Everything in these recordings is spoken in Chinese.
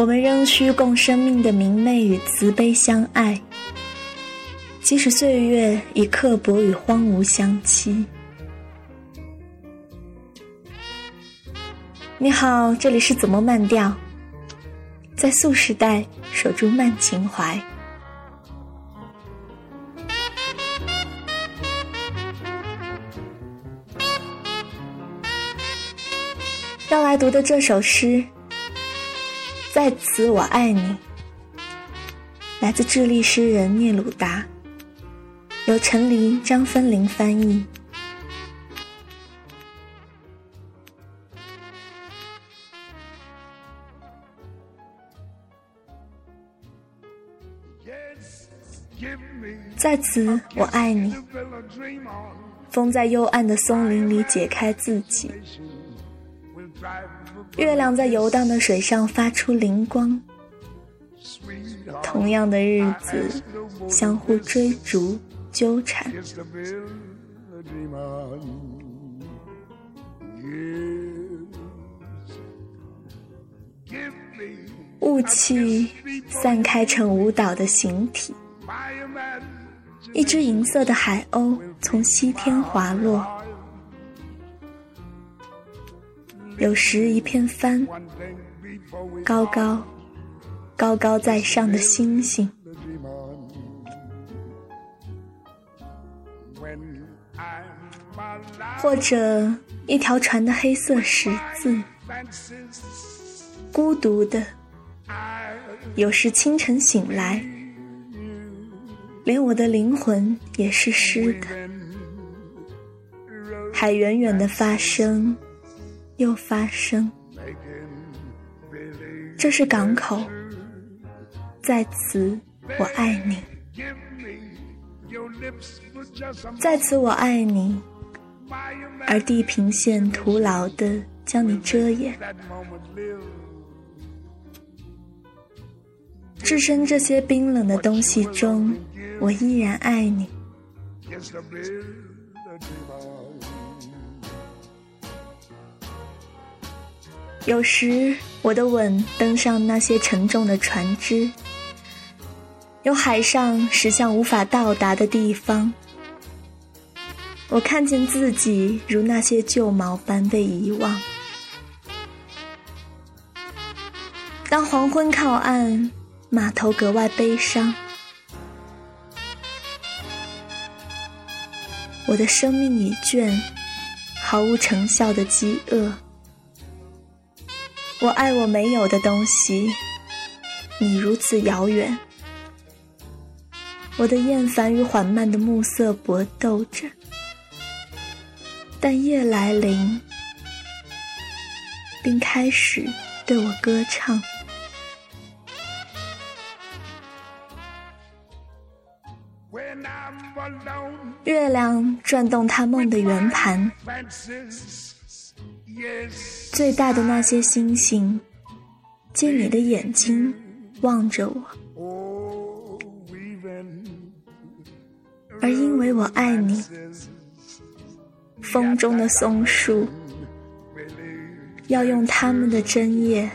我们仍需共生命的明媚与慈悲相爱，即使岁月以刻薄与荒芜相欺。你好，这里是怎么慢调？在素时代守住慢情怀。要来读的这首诗。在此，我爱你。来自智利诗人聂鲁达，由陈黎、张芬玲翻译。在此，我爱你。风在幽暗的松林里解开自己。月亮在游荡的水上发出灵光，同样的日子相互追逐纠缠，雾气散开成舞蹈的形体，一只银色的海鸥从西天滑落。有时一片帆，高高高高在上的星星，或者一条船的黑色十字，孤独的。有时清晨醒来，连我的灵魂也是湿的，还远远的发生。又发生，这是港口，在此我爱你，在此我爱你，而地平线徒劳的将你遮掩，置身这些冰冷的东西中，我依然爱你。有时，我的吻登上那些沉重的船只，由海上驶向无法到达的地方。我看见自己如那些旧毛般被遗忘。当黄昏靠岸，码头格外悲伤。我的生命已倦，毫无成效的饥饿。我爱我没有的东西，你如此遥远。我的厌烦与缓慢的暮色搏斗着，但夜来临，并开始对我歌唱。月亮转动它梦的圆盘。最大的那些星星，借你的眼睛望着我，而因为我爱你，风中的松树要用它们的针叶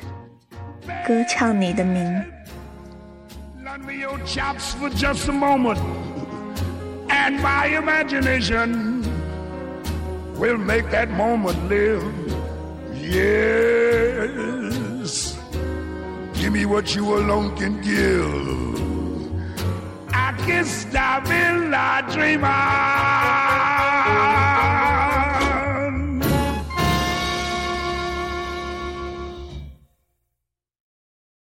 歌唱你的名。Yes, give me what you alone can give. I can stop in a dreamer.